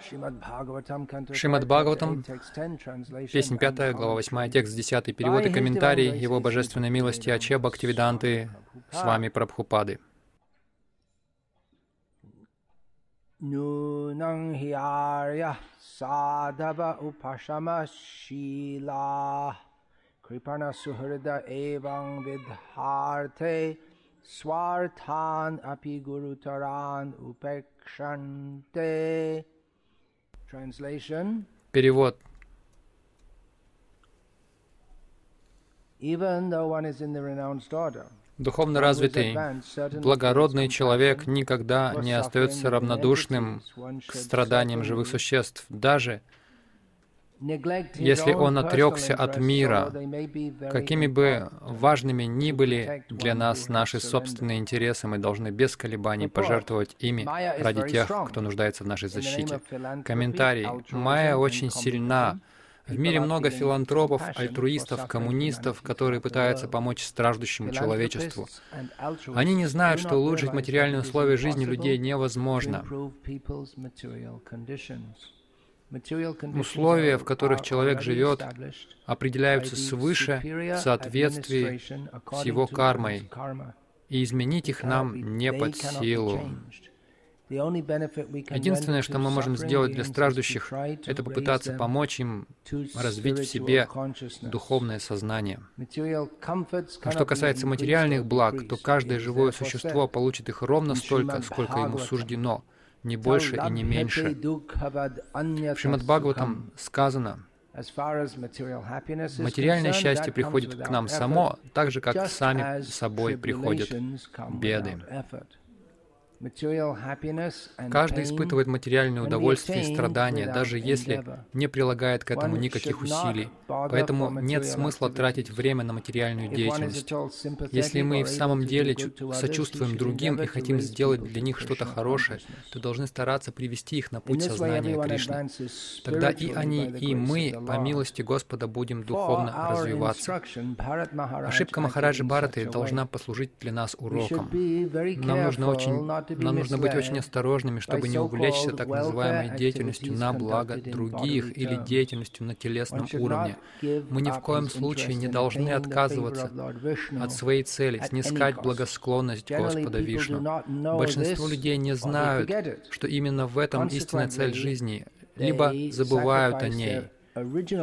Шримад Бхагаватам, песня 5, глава 8, текст 10, перевод и комментарий Его Божественной милости Аче Бхактивиданты с вами Прабхупады. Нунang хиарья садава упашама шила крипана сухрида эвам видхарте свартан апи гурутаран упекшанте Перевод. Духовно развитый, благородный человек никогда не остается равнодушным к страданиям живых существ, даже если он отрекся от мира, какими бы важными ни были для нас наши собственные интересы, мы должны без колебаний пожертвовать ими ради тех, кто нуждается в нашей защите. Комментарий. Майя очень сильна. В мире много филантропов, альтруистов, коммунистов, которые пытаются помочь страждущему человечеству. Они не знают, что улучшить материальные условия жизни людей невозможно. Условия, в которых человек живет, определяются свыше в соответствии с его кармой, и изменить их нам не под силу. Единственное, что мы можем сделать для страждущих, это попытаться помочь им развить в себе духовное сознание. А что касается материальных благ, то каждое живое существо получит их ровно столько, сколько ему суждено — не больше и не меньше. В Шримад Бхагаватам сказано, материальное счастье приходит к нам само, так же, как сами собой приходят беды. Каждый испытывает материальное удовольствие и страдания, даже если не прилагает к этому никаких усилий. Поэтому нет смысла тратить время на материальную деятельность. Если мы в самом деле сочувствуем другим и хотим сделать для них что-то хорошее, то должны стараться привести их на путь сознания Кришны. Тогда и они, и мы, по милости Господа, будем духовно развиваться. Ошибка Махараджи Бхараты должна послужить для нас уроком. Нам нужно очень нам нужно быть очень осторожными, чтобы не увлечься так называемой деятельностью на благо других или деятельностью на телесном уровне. Мы ни в коем случае не должны отказываться от своей цели, снискать благосклонность Господа Вишну. Большинство людей не знают, что именно в этом истинная цель жизни, либо забывают о ней.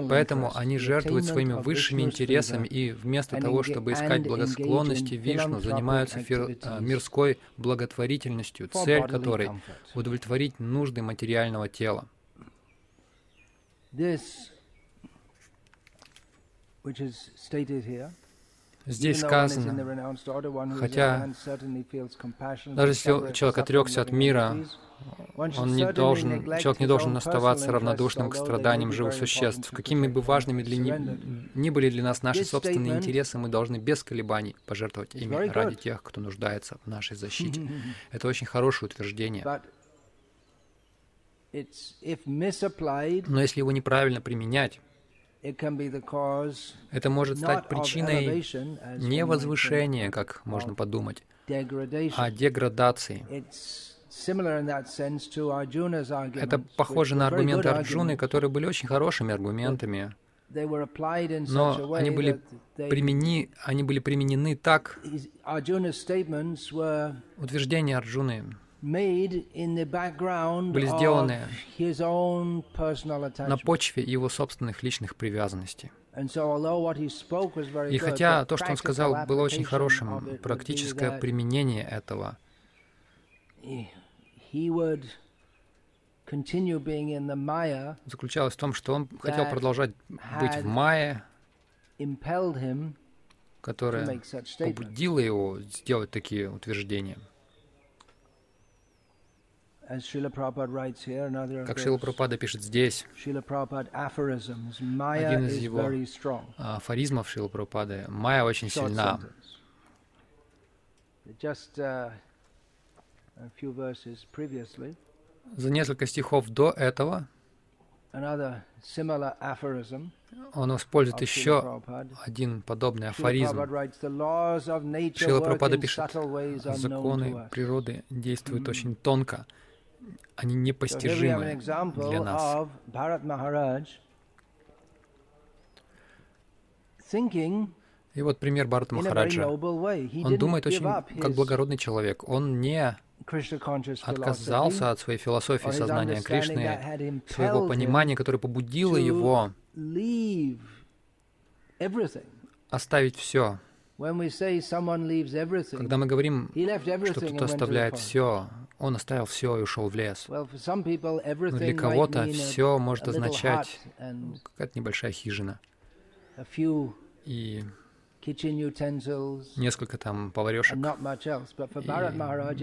Поэтому они жертвуют своими высшими интересами и вместо того, чтобы искать благосклонности Вишну, занимаются фир, а, мирской благотворительностью, цель которой — удовлетворить нужды материального тела. Здесь сказано, хотя даже если человек отрекся от мира, он не должен, человек не должен оставаться равнодушным к страданиям живых существ. Какими бы важными для ни, ни были для нас наши собственные интересы, мы должны без колебаний пожертвовать ими ради тех, кто нуждается в нашей защите. Это очень хорошее утверждение. Но если его неправильно применять, это может стать причиной не возвышения, как можно подумать, а деградации. Это похоже на аргументы Арджуны, которые были очень хорошими аргументами, но они были, примени, они были применены так, утверждения Арджуны были сделаны на почве его собственных личных привязанностей. И хотя то, что он сказал, было очень хорошим, практическое применение этого заключалось в том, что он хотел продолжать быть в Майе, которая побудила его сделать такие утверждения. Как Шила Прабхупада пишет здесь, один из его афоризмов Шила Прабхупады, «Майя очень сильна». За несколько стихов до этого Он использует еще один подобный афоризм. Шила Прабхупада пишет, законы природы действуют очень тонко. Они непостижимы для нас. И вот пример Барата Махараджа. Он думает очень как благородный человек. Он не отказался от своей философии сознания Кришны, своего понимания, которое побудило его оставить все. Когда мы говорим, что кто-то оставляет все, он оставил все и ушел в лес. Но для кого-то все может означать какая-то небольшая хижина и несколько там поварешек,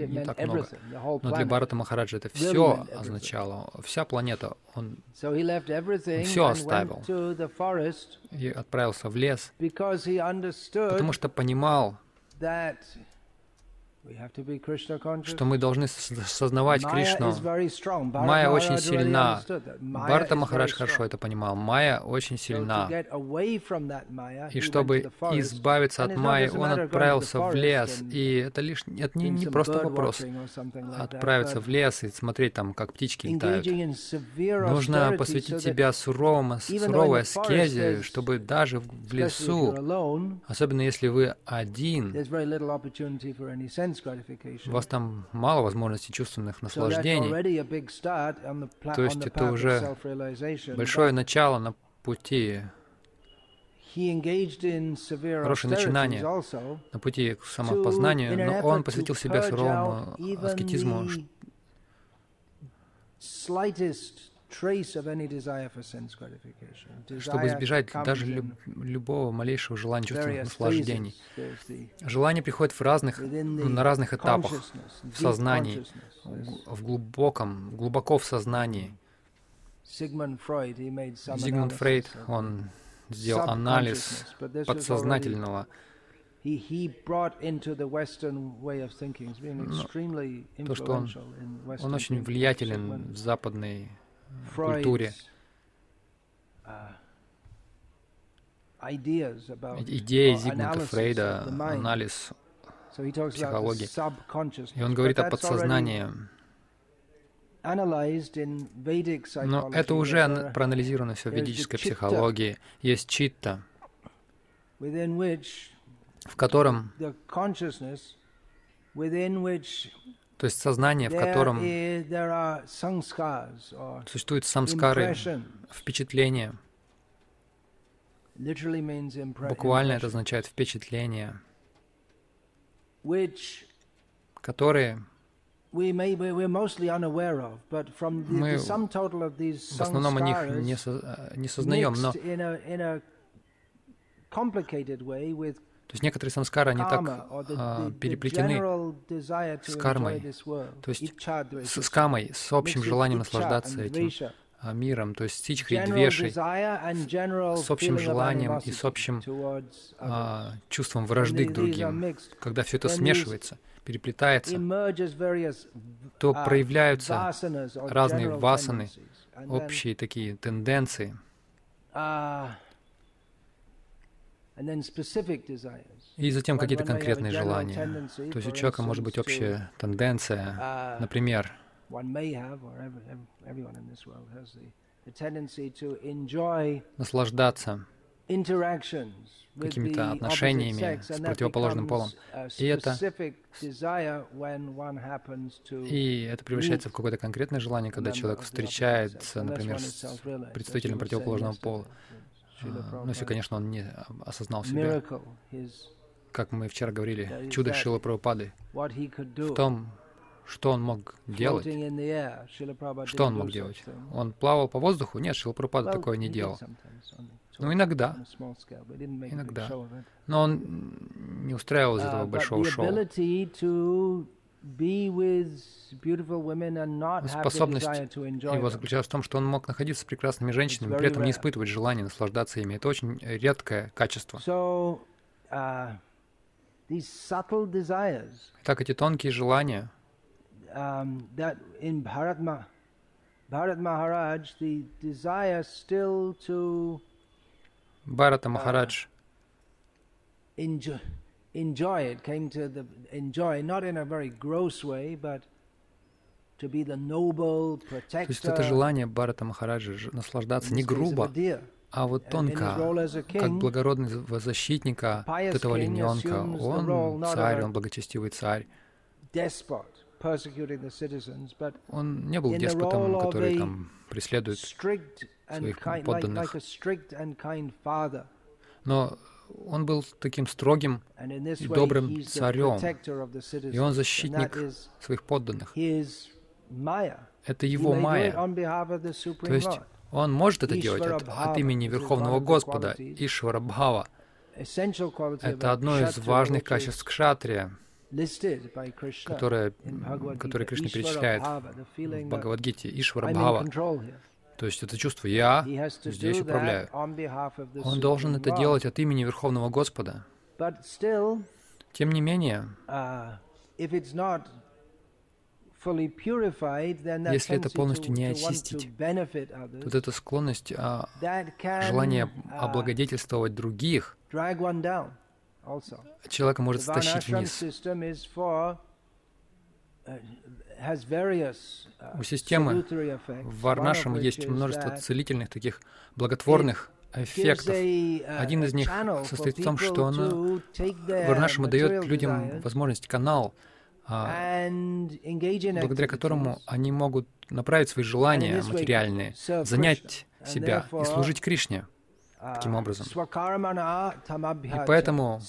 и не так много. Но для Барата Махараджа это все означало, вся планета. Он, он все оставил. и отправился в лес, потому что понимал, что мы должны сознавать Кришну. Майя очень сильна. Барта Махарадж хорошо это понимал. Майя очень сильна. И чтобы избавиться от Майи, он отправился в лес. И это лишь это не, не просто вопрос отправиться в лес и смотреть там, как птички летают. Нужно посвятить себя суровому, суровой аскезе, чтобы даже в лесу, особенно если вы один, у вас там мало возможностей чувственных наслаждений. То есть это уже большое начало на пути хорошее начинание на пути к самопознанию, но он посвятил себя суровому аскетизму, чтобы избежать даже люб, любого малейшего желания чувственных наслаждений. Желание приходит в разных, ну, на разных этапах в сознании, в глубоком, глубоко в сознании. Зигмунд Фрейд, он сделал анализ подсознательного ну, то, что он, он очень влиятелен в западной культуре. Идеи Зигмунда Фрейда, анализ психологии. И он говорит о подсознании. Но это уже проанализировано все в ведической психологии. Есть читта, в котором то есть сознание, в котором существуют самскары, впечатления. Буквально это означает впечатления, которые мы в основном о них не, со, не сознаем, но то есть некоторые самскары, они так а, переплетены с кармой, то есть с, с камой, с общим желанием наслаждаться этим а, миром, то есть с ичхридвешей, с общим желанием и с общим а, чувством вражды к другим. Когда все это смешивается, переплетается, то uh, проявляются разные васаны, общие такие тенденции. И затем какие-то конкретные желания. То есть у человека может быть общая тенденция, uh, например, наслаждаться какими-то отношениями с противоположным полом. И это, и это превращается в какое-то конкретное желание, когда человек встречается, например, с представителем противоположного пола. Ну, если, конечно, он не осознал себя. Как мы вчера говорили, чудо Шила Прабхупады в том, что он мог делать. Что он мог делать? Он плавал по воздуху? Нет, Шила Прабхупада такое не делал. Ну, иногда. Иногда. Но он не устраивал из этого большого шоу. Способность его заключалась в том, что он мог находиться с прекрасными женщинами, при этом не испытывать желания наслаждаться ими. Это очень редкое качество. Uh, так эти тонкие желания, um, Бхарата Махарадж enjoy it, came to the enjoy, not in a very gross way, but to be the noble protector. То есть это желание Бхарата Махараджа наслаждаться не грубо, а вот тонко, как благородного защитника вот этого олененка. Он царь, он благочестивый царь. Он не был деспотом, который там преследует своих подданных. Но он был таким строгим и добрым царем, и он защитник своих подданных. Это его майя. То есть он может это делать от, от имени Верховного Господа, Ишвара Бхава. Это одно из важных качеств кшатрия, которое, которое Кришна перечисляет в Бхагавадгите, Ишвара Бхава. То есть это чувство «я здесь управляю». Он должен это делать от имени Верховного Господа. Тем не менее, uh, если это полностью не очистить, вот эта склонность, а, желание облагодетельствовать других, человека может стащить вниз. У системы в Варнашем есть множество целительных, таких благотворных эффектов. Один из них состоит в том, что она, Варнашема дает людям возможность, канал, а, благодаря которому они могут направить свои желания материальные, занять себя и служить Кришне таким образом. И поэтому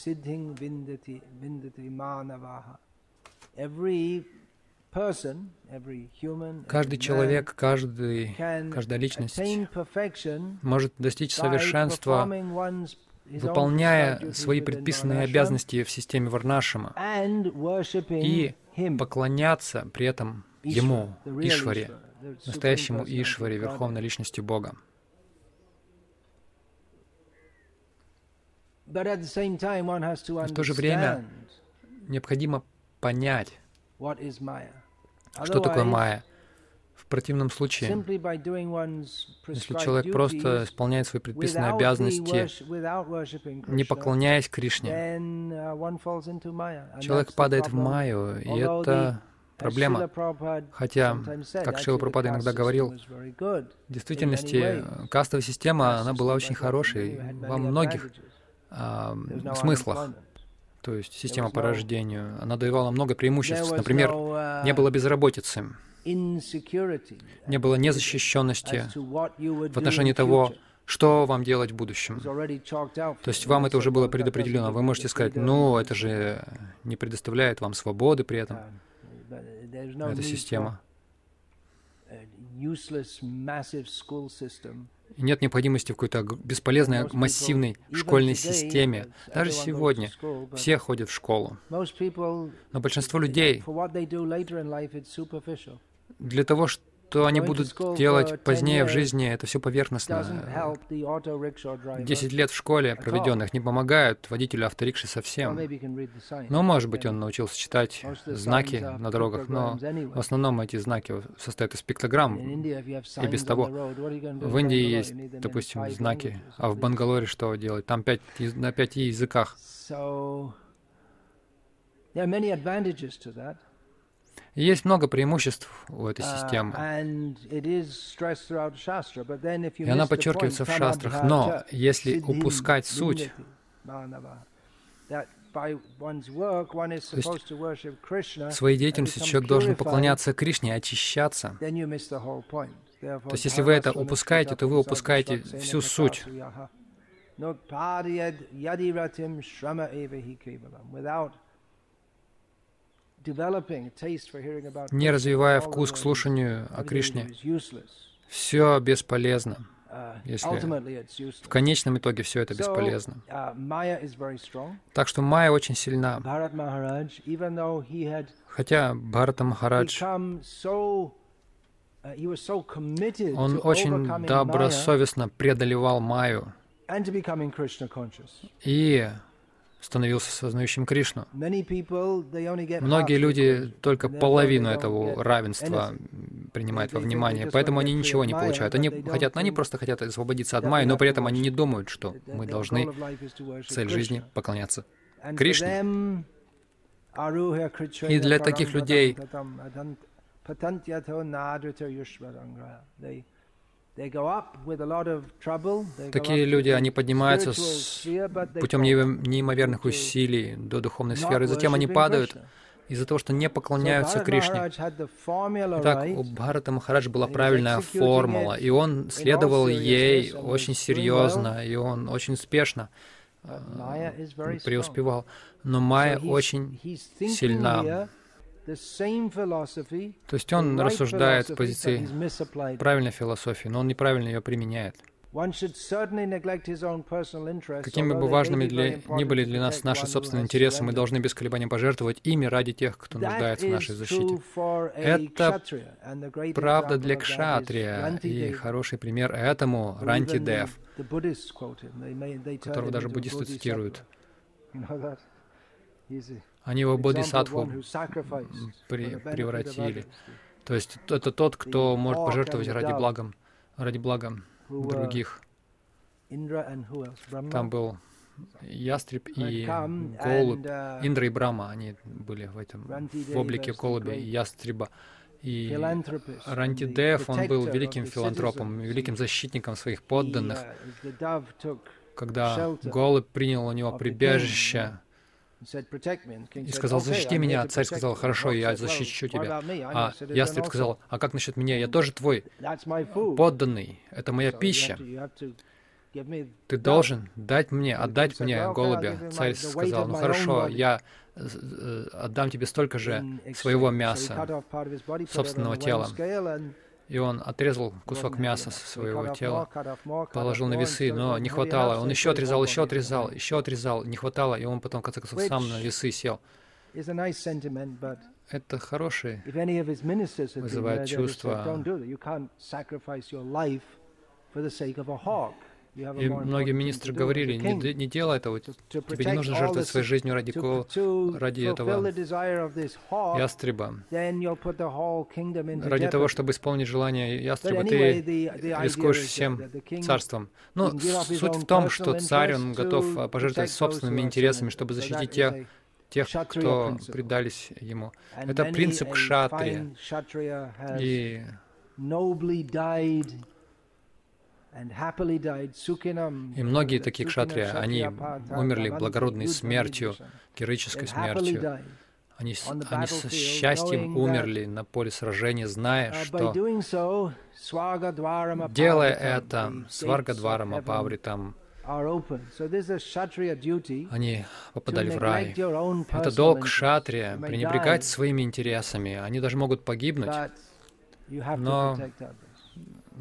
Каждый человек, каждый, каждая личность может достичь совершенства, выполняя свои предписанные обязанности в системе Варнашима и поклоняться при этом Ему, Ишваре, настоящему Ишваре, Верховной Личности Бога. В то же время необходимо понять, что такое майя? В противном случае, если человек просто исполняет свои предписанные обязанности, не поклоняясь Кришне, uh, человек падает в майю, и это проблема. Хотя, как Шила Пропада иногда говорил, в действительности кастовая система, она была очень хорошей во многих э, смыслах то есть система по рождению, она давала много преимуществ. Например, не uh, было безработицы, не было незащищенности в отношении того, что вам делать в будущем. То есть вам это уже было предопределено. Вы можете сказать, ну, это же не предоставляет вам свободы при этом, эта система нет необходимости в какой-то бесполезной массивной школьной системе. Даже сегодня все ходят в школу. Но большинство людей для того, чтобы что они будут делать позднее в жизни, это все поверхностно. Десять лет в школе проведенных не помогают водителю авторикши совсем. Но, может быть, он научился читать знаки на дорогах, но в основном эти знаки состоят из пиктограмм и без того. В Индии есть, допустим, знаки, а в Бангалоре что делать? Там пять, на пяти языках. Есть много преимуществ у этой uh, системы. И она подчеркивается в шастрах. Но если упускать суть, то есть своей деятельностью человек должен поклоняться Кришне, очищаться. То есть если вы это упускаете, то вы упускаете всю суть не развивая вкус к слушанию о Кришне, все бесполезно. Uh, если в конечном итоге все это бесполезно. Uh, так что майя очень сильна. Хотя Бхарата Махарадж, uh, он очень добросовестно преодолевал майю и становился сознающим Кришну. Многие люди только половину этого равенства принимают во внимание, поэтому они ничего не получают. Они хотят, они просто хотят освободиться от майя, но при этом они не думают, что мы должны цель жизни поклоняться Кришне. И для таких людей Такие люди, они поднимаются с путем неимоверных усилий до духовной сферы, затем они падают из-за того, что не поклоняются Кришне. Итак, у Бхарата Махарадж была правильная формула, и он следовал ей очень серьезно, и он очень успешно э, преуспевал. Но Майя очень сильна. То есть он рассуждает с позиции правильной философии, но он неправильно ее применяет. Какими бы важными для, ни были для нас наши собственные интересы, мы должны без колебаний пожертвовать ими ради тех, кто нуждается в нашей защите. Это правда для кшатрия, и хороший пример этому Рантидев, которого даже буддисты цитируют. Они его бодхисаттву при, превратили. То есть это тот, кто может пожертвовать ради благом, ради блага других. Там был ястреб и голубь, uh, Индра и Брама, они были в этом, в облике голубя и ястреба. И Рантидев, он был великим филантропом, великим защитником своих подданных. Uh, Когда голубь принял у него прибежище, и сказал, защити меня. Царь сказал, хорошо, я защищу тебя. А ястреб сказал, а как насчет меня? Я тоже твой подданный. Это моя пища. Ты должен дать мне, отдать мне голубя. Царь сказал, ну хорошо, я э, отдам тебе столько же своего мяса, собственного тела. И он отрезал кусок мяса со своего тела, положил на весы, но не хватало. Он еще отрезал, еще отрезал, еще отрезал, не хватало, и он потом, в конце концов, сам на весы сел. Это хорошее вызывает чувство. И многие министры говорили, не, не делай этого, тебе не нужно жертвовать своей жизнью ради, ко, ради этого ястреба. Ради того, чтобы исполнить желание ястреба, ты рискуешь всем царством. Но ну, суть в том, что царь, он готов пожертвовать собственными интересами, чтобы защитить тех, тех, кто предались ему. Это принцип кшатрия. И и многие такие кшатрия, они умерли благородной смертью, героической смертью. Они, они с счастьем умерли на поле сражения, зная, что, делая это, Сваргадварам Апавритам, они попадали в рай. Это долг шатрия, пренебрегать своими интересами. Они даже могут погибнуть, но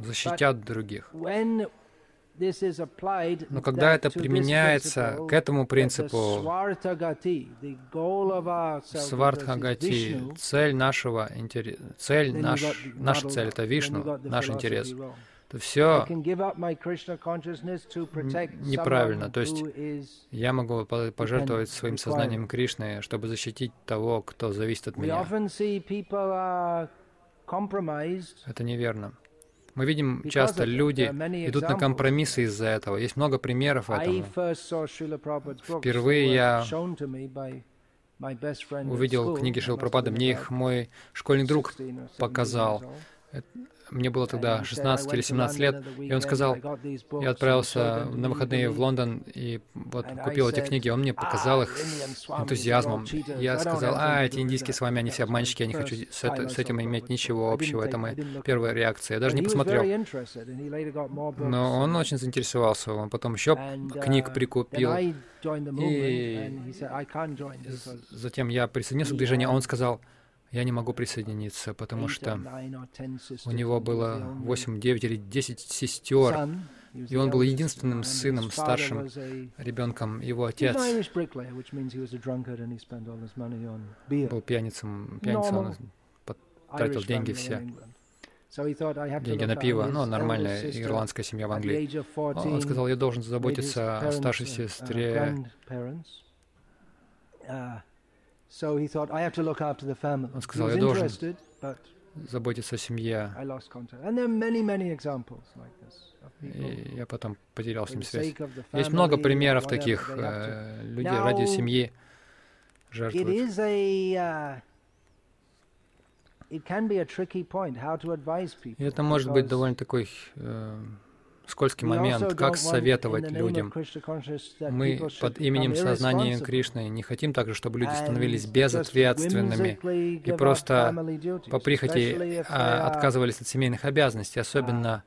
защитят других. Но когда это применяется к этому принципу свартхагати, цель нашего цель наш, наша цель — это Вишну, наш интерес, то все неправильно. То есть я могу пожертвовать своим сознанием Кришны, чтобы защитить того, кто зависит от меня. Это неверно. Мы видим часто, люди идут на компромиссы из-за этого. Есть много примеров этому. Впервые я увидел книги Шилпрапады. Мне их мой школьный друг показал. Мне было тогда 16 или 17 лет, и он сказал, я отправился на выходные в Лондон и вот купил эти книги, он мне показал их с энтузиазмом. Я сказал, а, эти индийские с вами, они все обманщики, я не хочу с, это, с этим иметь ничего общего, это моя первая реакция. Я даже не посмотрел. Но он очень заинтересовался, он потом еще книг прикупил. И затем я присоединился к движению, а он сказал, я не могу присоединиться, потому что у него было 8, 9 или 10 сестер, и он был единственным сыном, старшим ребенком. Его отец был пьяницем, пьяницей, он потратил деньги все. Деньги на пиво, ну, нормальная ирландская семья в Англии. Он сказал, я должен заботиться о старшей сестре, он сказал, я должен заботиться о семье. И я потом потерял с ним связь. Есть много примеров таких. Э, люди ради семьи жертвуют. Uh, И это может быть довольно такой э, скользкий момент, как советовать людям. Мы под именем сознания Кришны не хотим также, чтобы люди становились безответственными и просто по прихоти а, отказывались от семейных обязанностей, особенно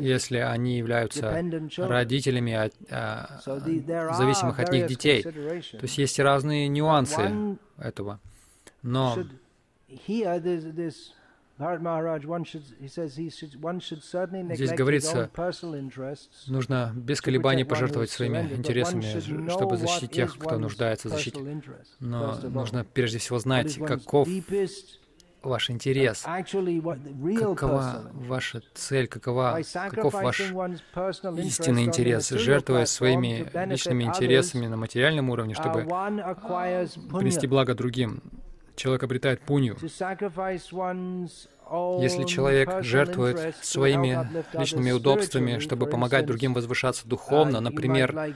если они являются родителями от, а, зависимых от них детей. То есть есть разные нюансы этого. Но Здесь говорится, нужно без колебаний пожертвовать своими интересами, чтобы защитить тех, кто нуждается в защите. Но нужно прежде всего знать, каков ваш интерес, какова ваша цель, какова, каков ваш истинный интерес, жертвуя своими личными интересами на материальном уровне, чтобы принести благо другим человек обретает пунью. Если человек жертвует своими личными удобствами, чтобы помогать другим возвышаться духовно, например,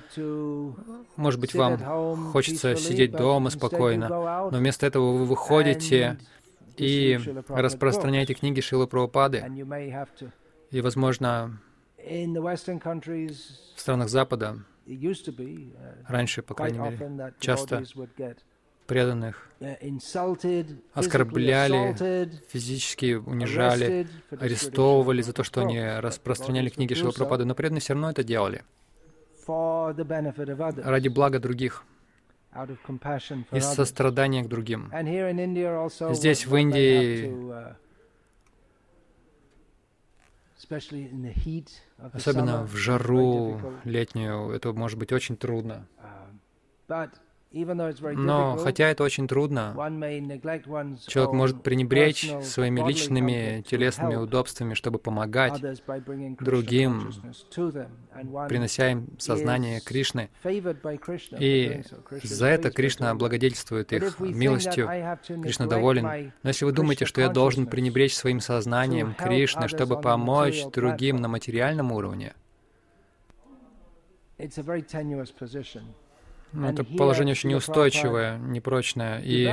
может быть, вам хочется сидеть дома спокойно, но вместо этого вы выходите и распространяете книги Шилы Прабхупады, и, возможно, в странах Запада, раньше, по крайней мере, часто преданных оскорбляли, физически унижали, арестовывали за то, что они распространяли книги Шилапрапады, но преданные все равно это делали. ради блага других, из сострадания к другим. Здесь, в Индии, особенно в жару летнюю, это может быть очень трудно. Но хотя это очень трудно, человек может пренебречь своими личными телесными удобствами, чтобы помогать другим, принося им сознание Кришны. И за это Кришна благодетельствует их милостью. Кришна доволен. Но если вы думаете, что я должен пренебречь своим сознанием Кришны, чтобы помочь другим на материальном уровне, но ну, это положение очень неустойчивое, непрочное. И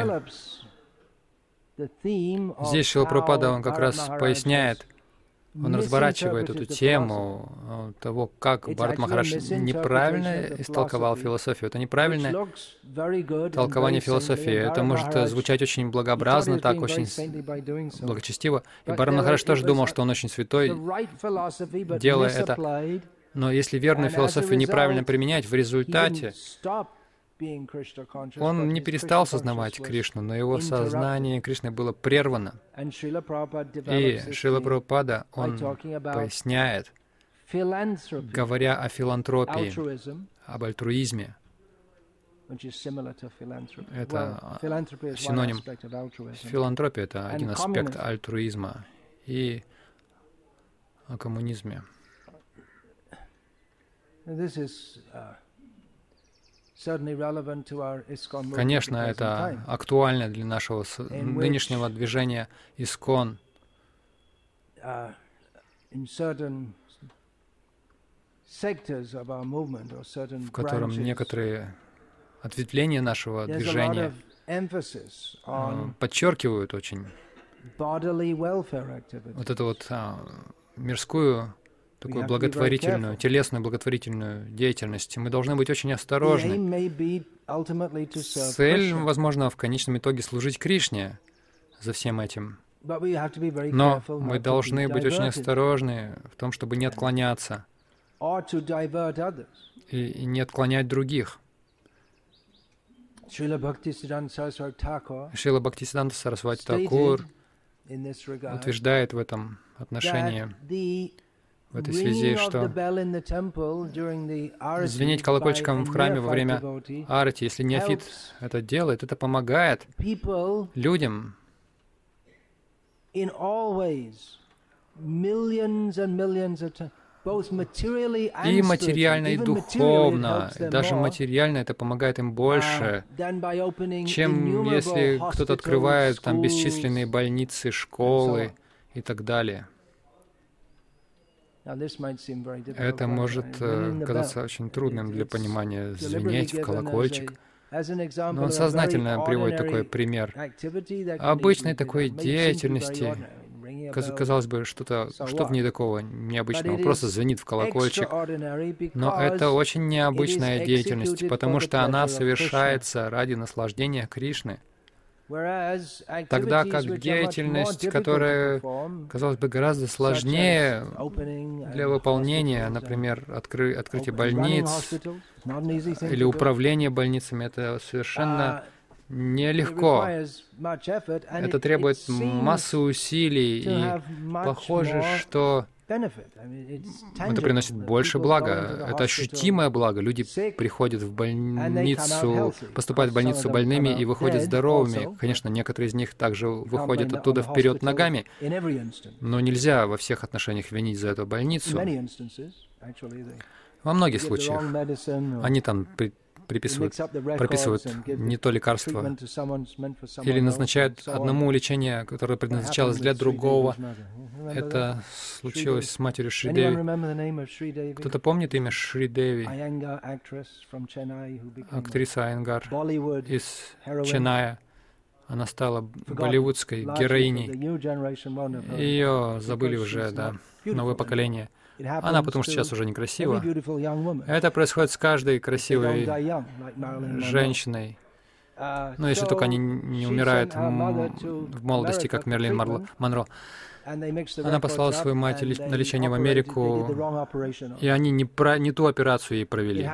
здесь Шилапрапада, он как раз поясняет, он разворачивает эту тему э, того, как Барат Махарадж неправильно истолковал философию. Это неправильное толкование философии. Это может звучать очень благообразно, так очень благочестиво. И Барат Махарадж тоже думал, что он очень святой, делая это. Но если верную философию неправильно применять, в результате он не перестал сознавать Кришну, но его сознание Кришны было прервано. И Шила Прабхупада, он поясняет, говоря о филантропии, об альтруизме, это синоним. Филантропия — это один аспект альтруизма. И о коммунизме. Uh, Конечно, это актуально для нашего нынешнего движения Искон, uh, в котором некоторые ответвления нашего движения uh, подчеркивают очень вот эту вот а, мирскую такую благотворительную, телесную благотворительную деятельность. Мы должны быть очень осторожны. Цель, возможно, в конечном итоге служить Кришне за всем этим. Но мы должны быть очень осторожны в том, чтобы не отклоняться и, не отклонять других. Шила Бхактисиданта Сарасвати Такур утверждает в этом отношении, в этой связи, что звенеть колокольчиком в храме во время арти, если неофит это делает, это помогает людям и материально, и духовно. Даже материально это помогает им больше, чем если кто-то открывает там бесчисленные больницы, школы и так далее. Это может э, казаться очень трудным для понимания, звенеть в колокольчик. Но он сознательно приводит такой пример обычной такой деятельности, казалось бы, что-то, что в ней такого необычного, просто звенит в колокольчик. Но это очень необычная деятельность, потому что она совершается ради наслаждения Кришны. Тогда как деятельность, которая, казалось бы, гораздо сложнее для выполнения, например, откры открытие больниц или управление больницами, это совершенно нелегко. Это требует массы усилий, и похоже, что это приносит больше блага. Это ощутимое благо. Люди приходят в больницу, поступают в больницу больными и выходят здоровыми. Конечно, некоторые из них также выходят оттуда вперед ногами. Но нельзя во всех отношениях винить за эту больницу. Во многих случаях. Они там приписывают, прописывают не то лекарство или назначают одному лечение, которое предназначалось для другого. Это случилось с матерью Шри Деви. Кто-то помнит имя Шри Деви? Актриса Айнгар из Ченая. Она стала болливудской героиней. Ее забыли уже, да, новое поколение. Она потому что сейчас уже некрасива. Это происходит с каждой красивой женщиной. Uh, Но если только они не умирают в молодости, как Мерлин Монро. Она послала свою мать на лечение в Америку, и они не, про, не ту операцию ей провели.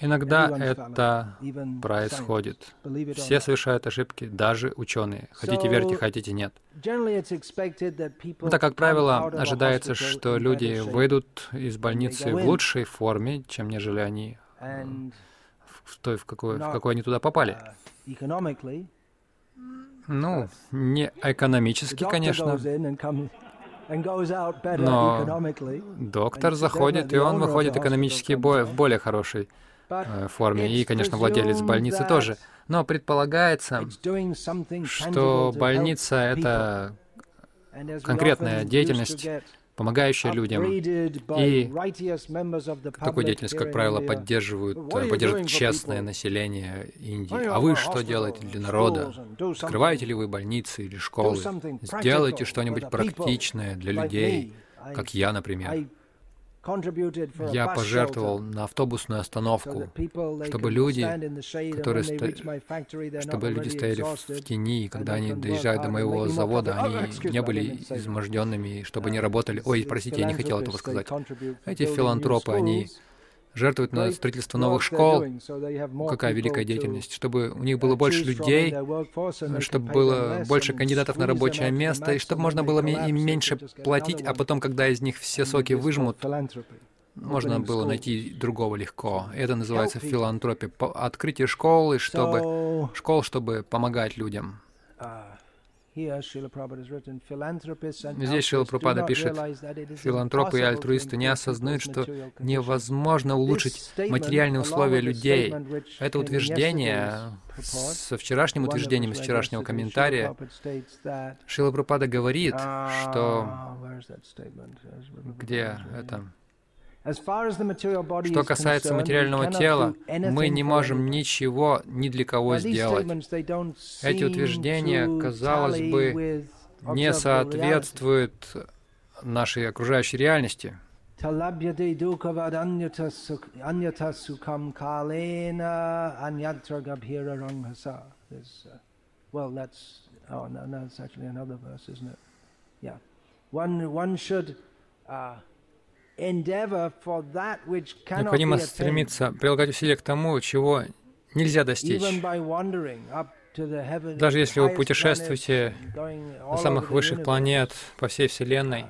Иногда это происходит. Все совершают ошибки, даже ученые. Хотите верьте, хотите нет. Ну, так как правило, ожидается, что люди выйдут из больницы в лучшей форме, чем нежели они э, в той, в какой, в какой они туда попали. Uh, ну, не экономически, конечно, но доктор заходит, и он выходит экономически в более хорошей Э, форме, и, конечно, владелец больницы тоже. Но предполагается, что больница — это конкретная деятельность, помогающая людям. И такую деятельность, как правило, поддерживают, э, поддерживает честное население Индии. А вы что делаете для народа? Открываете ли вы больницы или школы? Сделайте что-нибудь практичное для людей, как я, например. Я пожертвовал на автобусную остановку, чтобы люди, которые сто... чтобы люди стояли в тени, и когда они доезжают до моего завода, они не были изможденными, чтобы не работали. Ой, простите, я не хотел этого сказать. Эти филантропы, они жертвуют на строительство новых школ. Какая великая деятельность. Чтобы у них было больше людей, чтобы было больше кандидатов на рабочее место, и чтобы можно было им меньше платить, а потом, когда из них все соки выжмут, можно было найти другого легко. Это называется филантропия. Открытие школы, чтобы школ, чтобы помогать людям. Здесь Шила Прабхупада пишет, филантропы и альтруисты не осознают, что невозможно улучшить материальные условия людей. Это утверждение со вчерашним утверждением, с вчерашнего комментария, Шила Прабхупада говорит, что... Где это? Что касается материального тела, мы не можем ничего ни для кого сделать. Эти утверждения, казалось бы, не соответствуют нашей окружающей реальности. Well, that's, oh, no, no, that's actually another verse, isn't it? Yeah. One, one should uh, Необходимо стремиться прилагать усилия к тому, чего нельзя достичь. Даже если вы путешествуете на самых высших планет по всей Вселенной,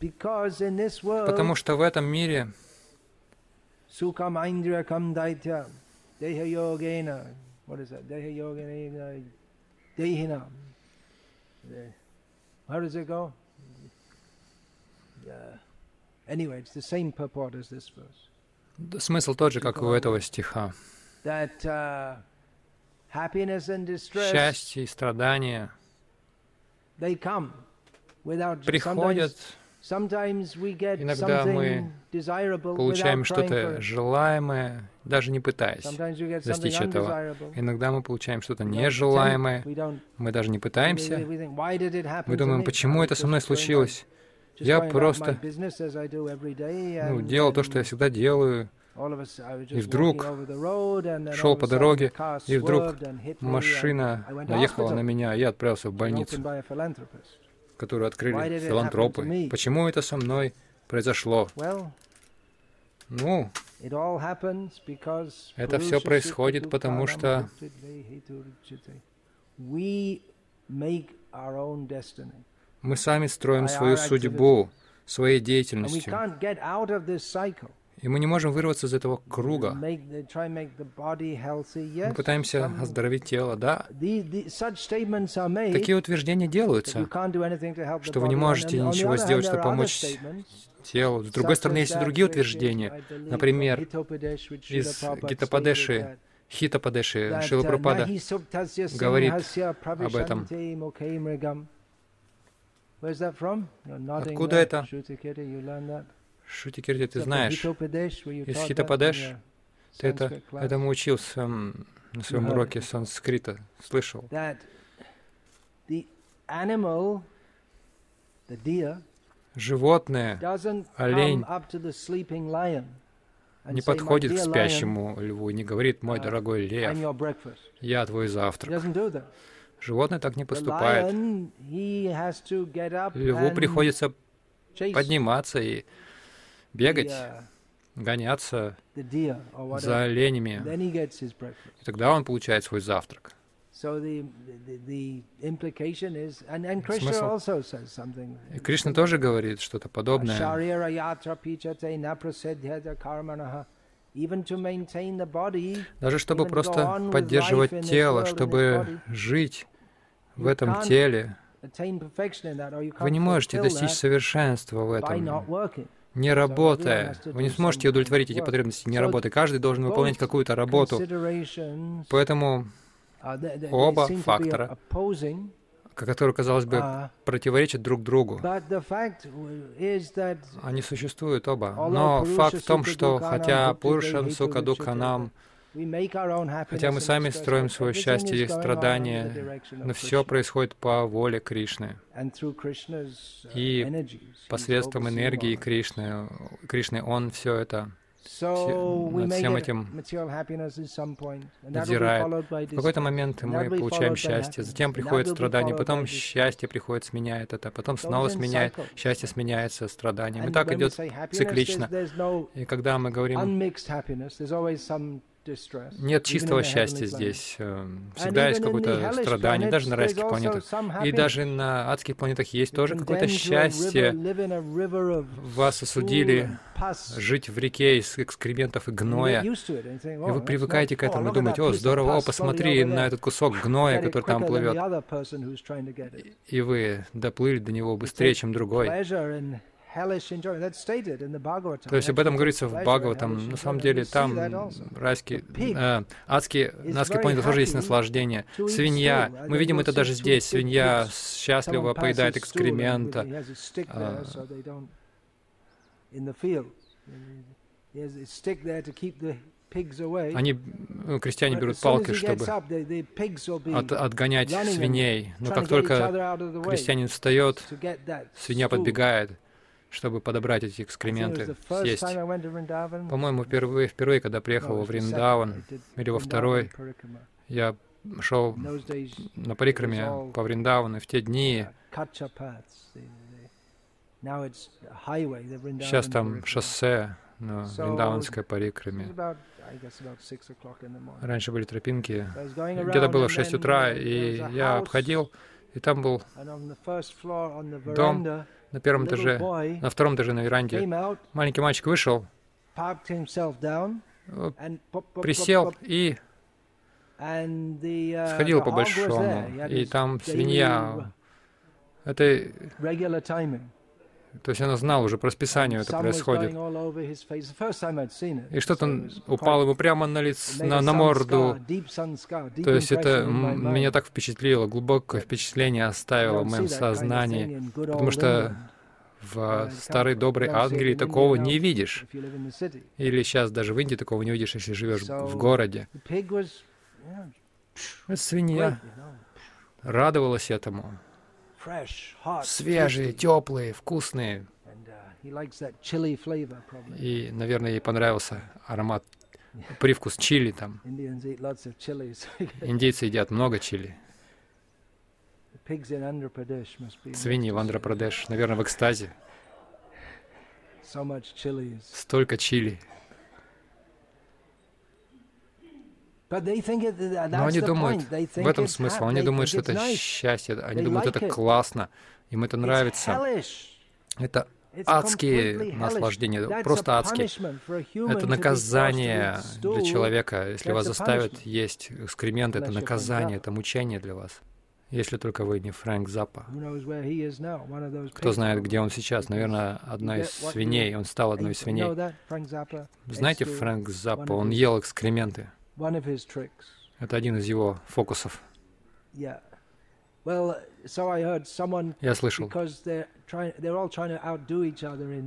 потому что в этом мире How does it go? Смысл тот же, как и у этого стиха. uh, Счастье и страдания приходят Иногда мы получаем что-то желаемое, даже не пытаясь достичь этого. Иногда мы получаем что-то нежелаемое, мы даже не пытаемся. Мы думаем, почему это со мной случилось? Я просто ну, делал то, что я всегда делаю, и вдруг шел по дороге, и вдруг машина наехала на меня, и я отправился в больницу которую открыли филантропы. Почему это со мной произошло? Ну, это все происходит, потому что мы сами строим свою судьбу своей деятельностью. И мы не можем вырваться из этого круга. Мы пытаемся оздоровить тело, да? Такие утверждения делаются, что вы не можете ничего сделать, чтобы помочь телу. С другой стороны, есть и другие утверждения. Например, из Гитападеши, Хитападеши, Шилапрапада говорит об этом. Откуда это? Шутикирти, ты знаешь, из Хитападеш, ты это, этому учился на своем уроке санскрита, слышал. Животное, олень, не подходит к спящему льву и не говорит, мой дорогой лев, я твой завтрак. Животное так не поступает. Льву приходится подниматься и бегать, гоняться за оленями. И тогда он получает свой завтрак. Смысл. И Кришна тоже говорит что-то подобное. Даже чтобы просто поддерживать тело, чтобы жить в этом теле, вы не можете достичь совершенства в этом, не работая. Вы не сможете удовлетворить эти потребности, не работая. Каждый должен выполнять какую-то работу. Поэтому uh, оба фактора, которые, казалось бы, uh, противоречат друг другу, они существуют оба. Но факт в том, что хотя Пурушам Сукадукханам Хотя мы сами строим свое счастье и страдания, но все происходит по воле Кришны. И посредством энергии Кришны, Кришны Он все это над всем этим надзирает. В какой-то момент мы получаем счастье, затем приходит страдание, потом счастье приходит, сменяет это, потом снова сменяет, счастье сменяется страданием. И так идет циклично. И когда мы говорим нет чистого счастья здесь. Э, всегда есть какое-то страдание, даже на райских планетах. И даже на адских планетах есть тоже какое-то счастье. Вас осудили жить в реке из экскрементов и гноя. И вы привыкаете к этому и думаете, о, здорово, о, посмотри на этот кусок гноя, который там плывет. И вы доплыли до него быстрее, чем другой. То есть об этом говорится в Бхагаватам. На самом деле там райские, э, адские, на адских планетах тоже есть наслаждение. Свинья, мы видим это даже здесь, свинья счастливо поедает экскремента. А, они, ну, крестьяне берут палки, чтобы от, отгонять свиней. Но как только крестьянин встает, свинья подбегает чтобы подобрать эти экскременты, съесть. По-моему, впервые, впервые, когда приехал во Вриндаван, или во второй, я шел на парикраме по Вриндавану, и в те дни сейчас там шоссе на Вриндаванской парикраме. Раньше были тропинки. Где-то было в 6 утра, и я обходил, и там был дом, на первом этаже, на втором этаже на веранде. Маленький мальчик вышел, присел и uh, сходил по большому. И там свинья. Это То есть он знал уже про списание это происходит. И что-то упало ему прямо на, лиц, на, на морду. То есть это меня так впечатлило, глубокое впечатление оставило в моем сознании, потому что в старой доброй Англии такого не видишь. Или сейчас даже в Индии такого не видишь, если живешь в городе. Свинья радовалась этому свежие, теплые, вкусные. Uh, И, наверное, ей понравился аромат, привкус чили там. Индейцы едят много чили. Свиньи в Андхра-Прадеш, наверное, в экстазе. Столько чили. Но они думают, в этом смысл, они думают, что это счастье, они думают, это классно, им это нравится. Это адские наслаждения, просто адские. Это наказание для человека. Если вас заставят есть экскременты, это наказание, это мучение для вас. Если только вы не Фрэнк Заппа. Кто знает, где он сейчас? Наверное, одна из свиней. Он стал одной из свиней. Знаете Фрэнк Заппа? Он ел экскременты. Это один из его фокусов. Я слышал.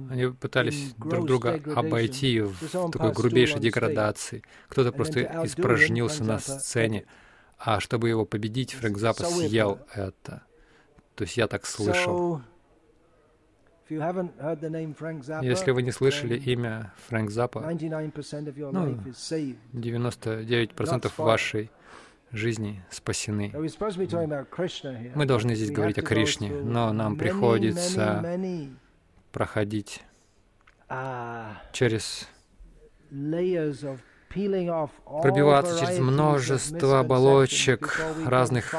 Они пытались друг друга обойти в такой грубейшей деградации. Кто-то просто испражнился на сцене. А чтобы его победить, Фрэнк Заппа съел это. То есть я так слышал. Если вы не слышали имя Фрэнк Заппа, ну, 99% вашей жизни спасены. Мы должны здесь говорить о Кришне, но нам приходится проходить uh, через пробиваться через множество оболочек разных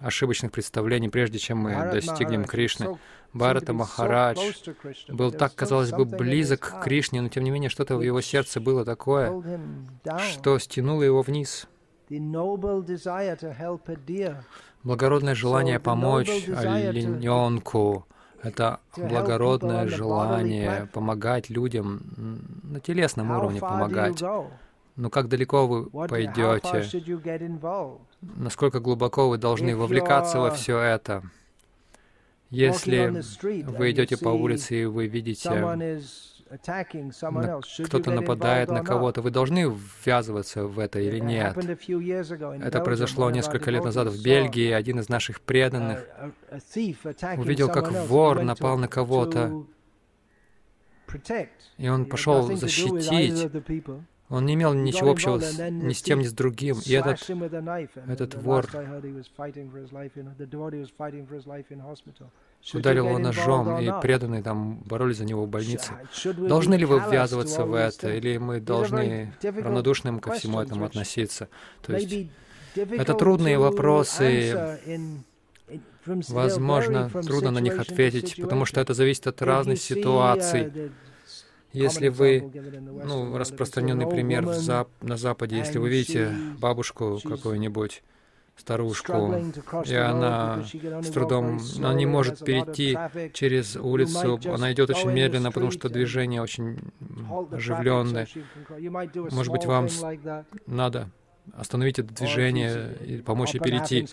ошибочных представлений, прежде чем мы достигнем Кришны. Бхарата Махарадж был так, казалось бы, близок к Кришне, но тем не менее что-то в его сердце было такое, что стянуло его вниз. Благородное желание помочь олененку, это благородное желание помогать людям на телесном уровне помогать. Но как далеко вы пойдете? Насколько глубоко вы должны вовлекаться во все это? Если вы идете по улице и вы видите, кто-то нападает на кого-то, вы должны ввязываться в это или нет? Это произошло несколько лет назад в Бельгии. Один из наших преданных увидел, как вор напал на кого-то, и он пошел защитить. он не имел ничего общего с, ни с тем, ни с другим. И этот, этот вор ударил его ножом, и преданные там боролись за него в больнице. Должны ли вы ввязываться в это, или мы должны равнодушным ко всему этому относиться? То есть это трудные вопросы, Возможно, трудно на них ответить, потому что это зависит от разных ситуаций. Если вы, ну, распространенный пример в зап на Западе, если вы видите бабушку какую-нибудь, старушку, и она с трудом, она не может перейти через улицу, она идет очень медленно, потому что движение очень оживленное. Может быть, вам надо остановить это движение и помочь ей перейти.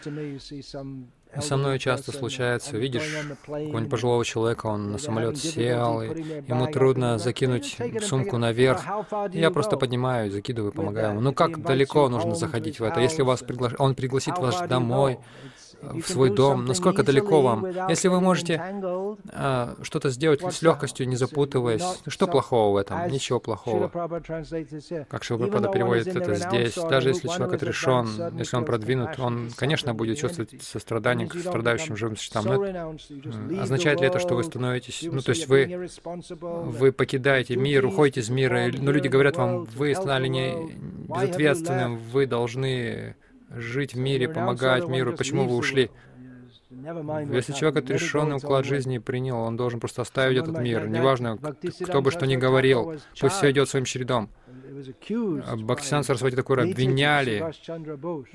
Со мной часто случается, видишь какого-нибудь пожилого человека, он на самолет сел, и ему трудно закинуть сумку наверх. Я просто поднимаю, закидываю, помогаю ему. Ну как далеко нужно заходить в это? Если вас пригла... он пригласит вас домой, в свой дом, насколько далеко вам. Если вы можете а, что-то сделать с легкостью, не запутываясь, что плохого в этом? Ничего плохого. Как Шилпрапада переводит это здесь, даже если человек отрешен, если он продвинут, он, конечно, будет чувствовать сострадание к страдающим живым существам. Но это, означает ли это, что вы становитесь, ну, то есть вы, вы покидаете мир, уходите из мира, но люди говорят вам, вы стали не безответственным, вы должны жить в мире, помогать миру. Почему вы ушли? Если человек отрешенный уклад жизни принял, он должен просто оставить этот мир. Неважно, кто бы что ни говорил, пусть все идет своим чередом. Бхактисан Сарасвати Такур обвиняли,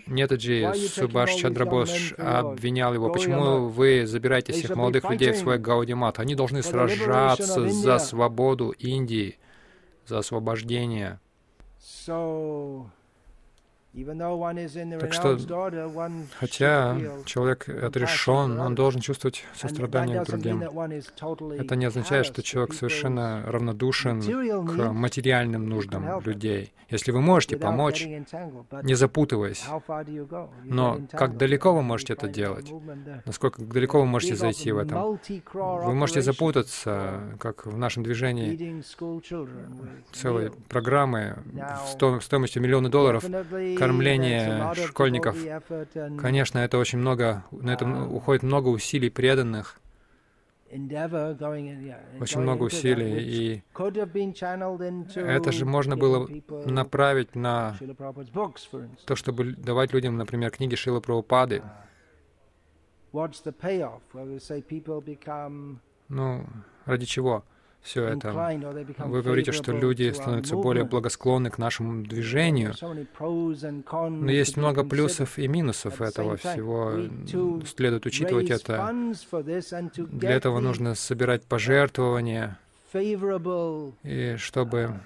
Нетаджи Субаш Чандрабош обвинял его, почему вы забираете всех молодых людей в свой Гаудимат? Они должны сражаться за свободу Индии, за освобождение. Так что, хотя человек отрешен, он должен чувствовать сострадание к другим. Это не означает, что человек совершенно равнодушен к материальным нуждам людей. Если вы можете помочь, не запутываясь, но как далеко вы можете это делать? Насколько далеко вы можете зайти в этом? Вы можете запутаться, как в нашем движении целой программы стоимостью миллиона долларов, кормление школьников. Конечно, это очень много, на этом уходит много усилий преданных, очень много усилий, и это же можно было направить на то, чтобы давать людям, например, книги Шилы Прабхупады. Ну, ради чего? Все это. Вы говорите, что люди становятся более благосклонны к нашему движению, но есть много плюсов и минусов этого всего. Следует учитывать это. Для этого нужно собирать пожертвования, и чтобы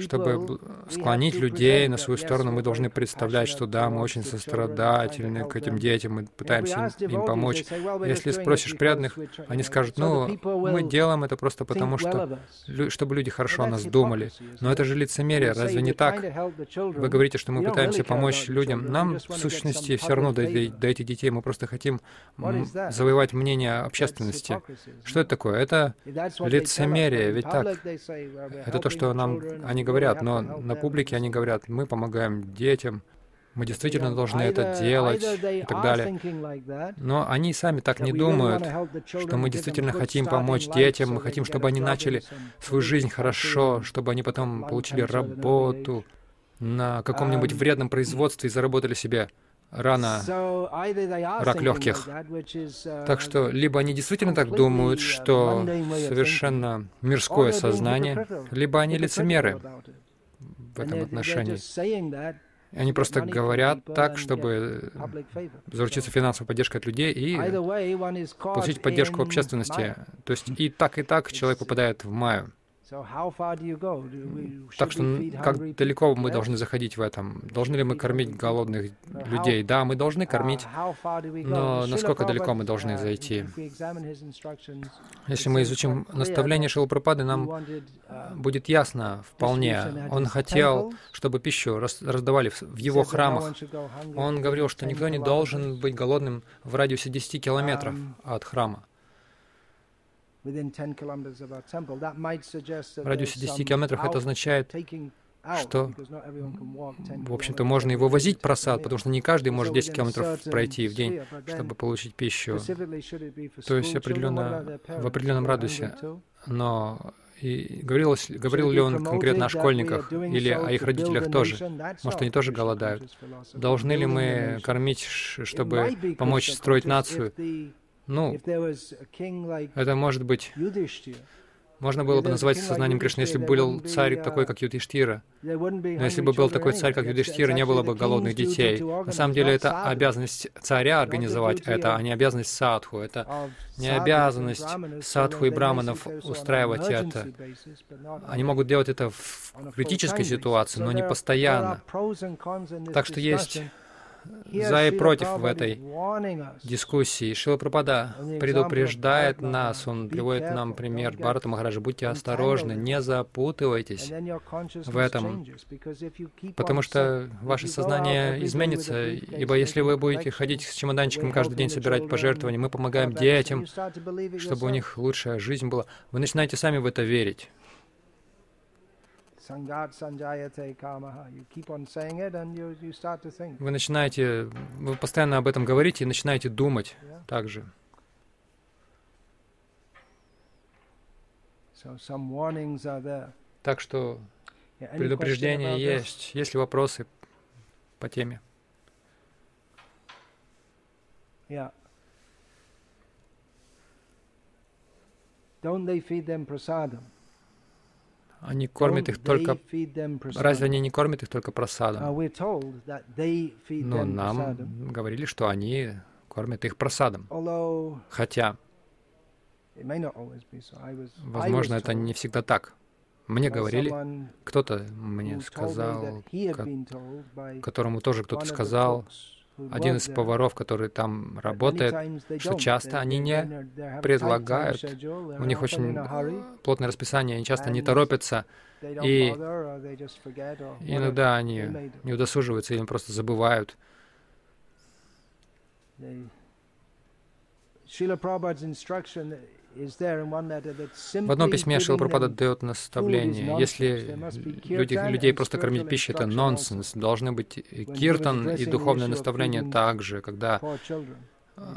чтобы склонить людей на свою сторону, мы должны представлять, что да, мы очень сострадательны к этим детям, мы пытаемся им помочь. Если спросишь преданных, они скажут, ну, мы делаем это просто потому, что, чтобы люди хорошо о нас думали. Но это же лицемерие, разве не так? Вы говорите, что мы пытаемся помочь людям. Нам, в сущности, все равно до, до этих детей, мы просто хотим завоевать мнение общественности. Что это такое? Это лицемерие, ведь так? Это то, что нам они говорят, но на публике они говорят, мы помогаем детям, мы действительно должны это делать и так далее. Но они сами так не думают, что мы действительно хотим помочь детям, мы хотим, чтобы они начали свою жизнь хорошо, чтобы они потом получили работу на каком-нибудь вредном производстве и заработали себе рано рак легких. Так что либо они действительно так думают, что совершенно мирское сознание, либо они лицемеры в этом отношении. Они просто говорят так, чтобы заручиться финансовой поддержкой от людей и получить поддержку общественности. То есть и так, и так человек попадает в майю. Так что как далеко мы должны заходить в этом? Должны ли мы кормить голодных людей? Да, мы должны uh, кормить, но насколько далеко мы должны uh, зайти? Если мы изучим наставление Шилапрапады, нам uh, будет ясно вполне. Он хотел, чтобы пищу раздавали в его храмах. Он говорил, что никто не должен быть голодным в радиусе 10 километров um, от храма. В радиусе 10 километров это означает, что, в общем-то, можно его возить просад, потому что не каждый может 10 километров пройти в день, чтобы получить пищу. То есть определенно, в определенном радиусе. Но и говорилось, говорил ли он конкретно о школьниках или о их родителях тоже? Может, они тоже голодают? Должны ли мы кормить, чтобы помочь строить нацию? Ну, это может быть... Можно было бы назвать сознанием Кришны, если бы был царь такой, как Юдиштира. Но если бы был такой царь, как Юдиштира, не было бы голодных детей. На самом деле, это обязанность царя организовать это, а не обязанность садху. Это не обязанность садху и браманов устраивать это. Они могут делать это в критической ситуации, но не постоянно. Так что есть за и против в этой дискуссии. Шила Прабхада предупреждает нас, он приводит нам пример Барата Махараджа. Будьте осторожны, не запутывайтесь в этом, потому что ваше сознание изменится, ибо если вы будете ходить с чемоданчиком каждый день, собирать пожертвования, мы помогаем детям, чтобы у них лучшая жизнь была, вы начинаете сами в это верить. Вы начинаете, вы постоянно об этом говорите и начинаете думать yeah. также. So так что предупреждения есть. Есть ли вопросы по теме? Yeah. Don't they feed them prasadam? Они кормят их только... Разве они не кормят их только просадом? Uh, Но нам говорили, что они кормят их просадом. Хотя, возможно, это не всегда так. Мне говорили, кто-то мне сказал, которому тоже кто-то сказал, один из поваров, который там работает, что часто они не предлагают, у них очень плотное расписание, они часто не торопятся, и иногда они не удосуживаются или просто забывают. В одном письме Шилапрапада дает наставление. Если люди, людей просто кормить пищей, это нонсенс. Должны быть киртан и духовное наставление также, когда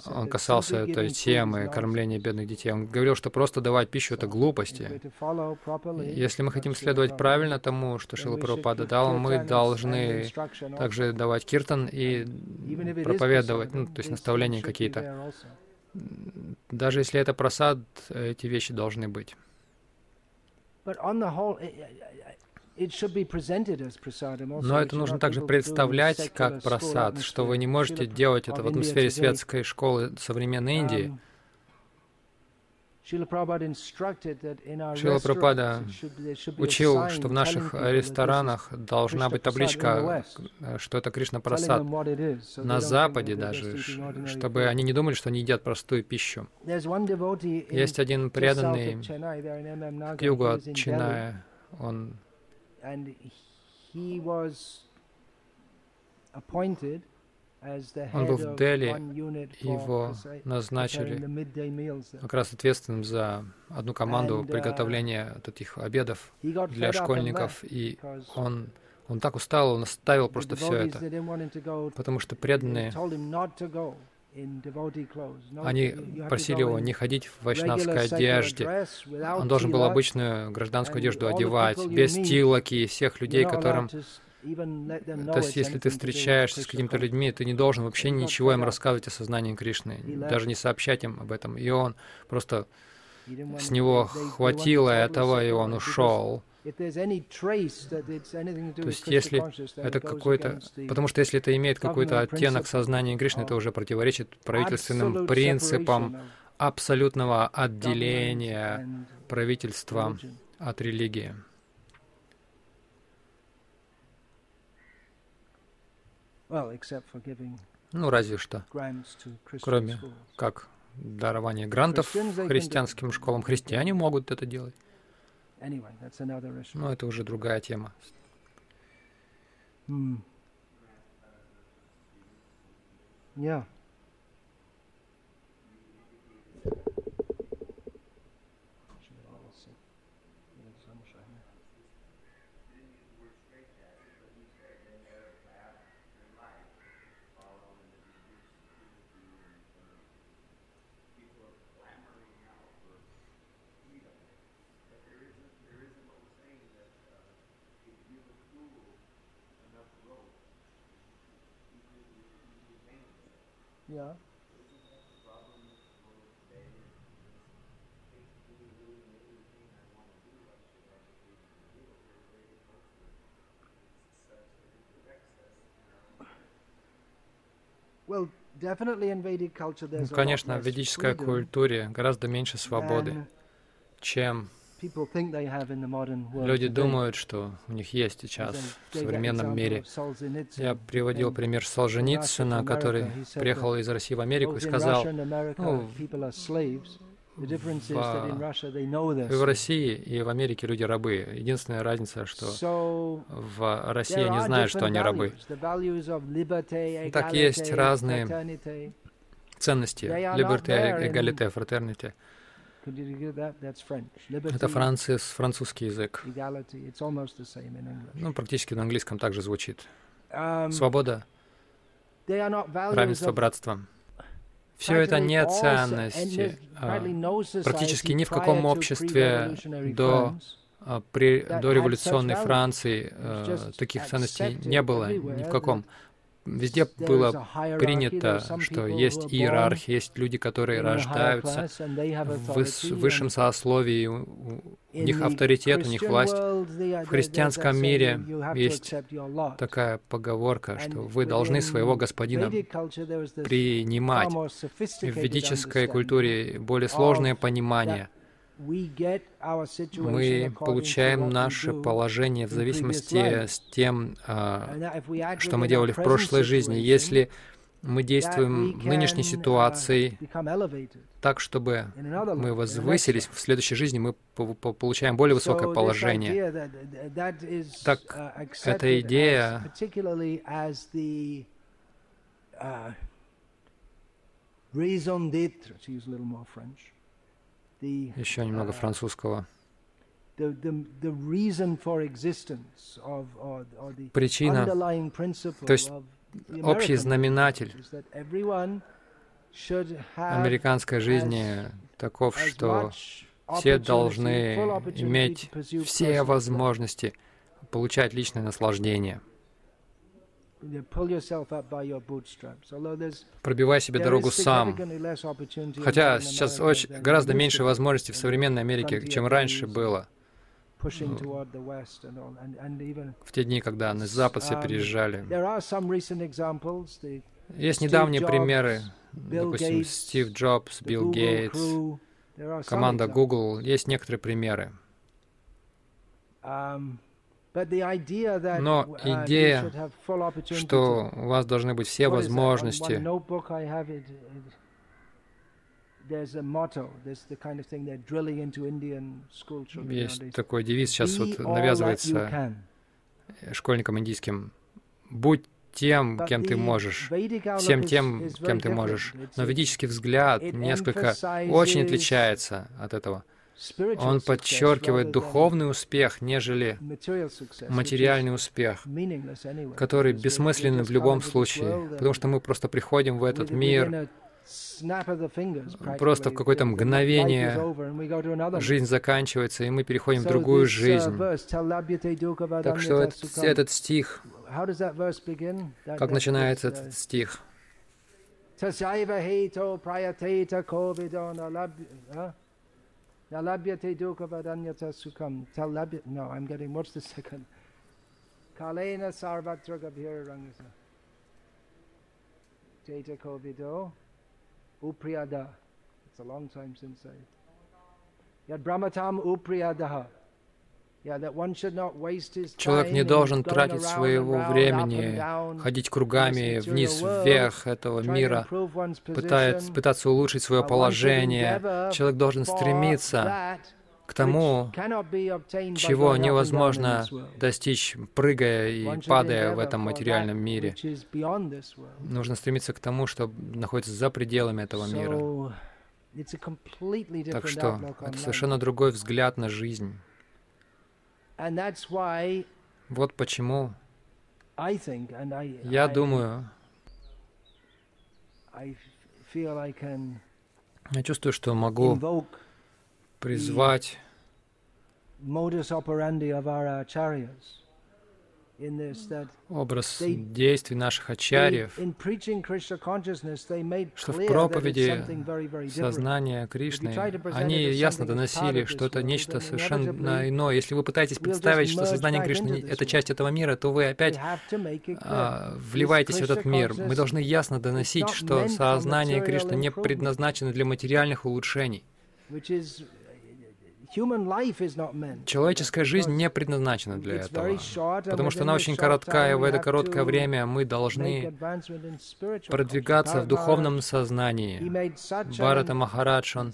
он касался этой темы кормления бедных детей. Он говорил, что просто давать пищу — это глупости. Если мы хотим следовать правильно тому, что Шила Прабхупада дал, мы должны также давать киртан и проповедовать, ну, то есть наставления какие-то. Даже если это просад, эти вещи должны быть. Но это нужно также представлять как просад, что вы не можете делать это в атмосфере светской школы современной Индии. Шила Прабхупада учил, что в наших ресторанах должна быть табличка, что это Кришна Прасад. На Западе даже, чтобы они не думали, что они едят простую пищу. Есть один преданный к югу от Чиная. Он он был в Дели, его назначили как раз ответственным за одну команду uh, приготовления таких обедов для школьников, и он он так устал, он оставил просто все это, потому что преданные, они просили его не ходить в вайшнавской одежде. Он должен был обычную гражданскую одежду одевать, без тилоки, всех людей, которым то есть, если ты встречаешься с какими-то людьми, ты не должен вообще ничего им рассказывать о сознании Кришны, даже не сообщать им об этом. И он просто с него хватило этого, и он ушел. То есть, если это какой-то... Потому что если это имеет какой-то оттенок сознания Кришны, это уже противоречит правительственным принципам абсолютного отделения правительства от религии. Ну, разве что. Кроме как дарование грантов христианским школам. Христиане могут это делать. Но это уже другая тема. Hmm. Yeah. Ja. Ну, конечно, в ведической культуре гораздо меньше свободы, чем Люди думают, что у них есть сейчас в современном мире. Я приводил пример Солженицына, который приехал из России в Америку и сказал, ну, в, в России и в Америке люди рабы. Единственная разница, что в России не знают, что они рабы. Так есть разные ценности. Liberté, égalité, fraternité. Это француз, французский язык. Ну, практически на английском также звучит. Um, Свобода, равенство, братство. Все это не ценности. А, практически ни в каком обществе до, а, при, до революционной Франции а, таких ценностей не было, ни в каком. Везде было принято, что есть иерархия, есть люди, которые рождаются в высшем сословии, у них авторитет, у них власть. В христианском мире есть такая поговорка, что вы должны своего господина принимать. В ведической культуре более сложное понимание — мы получаем наше положение в зависимости с тем, а, что мы делали в прошлой жизни. Если мы действуем в нынешней ситуации так, чтобы мы возвысились, в следующей жизни мы получаем более высокое положение. Так, uh, эта идея raison d'être, to use a little more French, еще немного французского. Причина, то есть общий знаменатель американской жизни таков, что все должны иметь все возможности получать личное наслаждение – Пробивай себе дорогу сам. Хотя сейчас очень, гораздо меньше возможностей в современной Америке, чем раньше было. В те дни, когда на Запад все переезжали. Есть недавние примеры, допустим, Стив Джобс, Билл Гейтс, команда Google. Есть некоторые примеры. Но uh, идея, что у вас должны быть все возможности, есть такой девиз, сейчас вот навязывается школьникам индийским. Будь тем, кем ты можешь, всем тем, кем ты можешь. Но ведический взгляд несколько очень отличается от этого. Он подчеркивает духовный успех, нежели материальный успех, который бессмысленный в любом случае, потому что мы просто приходим в этот мир, просто в какое-то мгновение жизнь заканчивается, и мы переходим в другую жизнь. Так что этот, этот стих, как начинается этот стих? Nalabhyate dukkha vadanyata sukham. Talabhyate. No, I'm getting, what's the second? Kalena sarvatra gabhira rangasa. Jeta kovido. Upriyada. It's a long time since I. Yad brahmatam upriyadaha. Человек не должен тратить своего времени, ходить кругами вниз, вверх этого мира, пытаясь, пытаться улучшить свое положение. Человек должен стремиться к тому, чего невозможно достичь, прыгая и падая в этом материальном мире. Нужно стремиться к тому, что находится за пределами этого мира. Так что это совершенно другой взгляд на жизнь. Вот почему я думаю, я чувствую, что могу призвать образ действий наших ачарьев, что в проповеди сознания Кришны они ясно доносили, что это нечто совершенно иное. Если вы пытаетесь представить, что сознание Кришны — это часть этого мира, то вы опять а, вливаетесь в этот мир. Мы должны ясно доносить, что сознание Кришны не предназначено для материальных улучшений. Человеческая жизнь не предназначена для этого, потому что она очень короткая, и в это короткое время мы должны продвигаться в духовном сознании. Барата Махарадж, он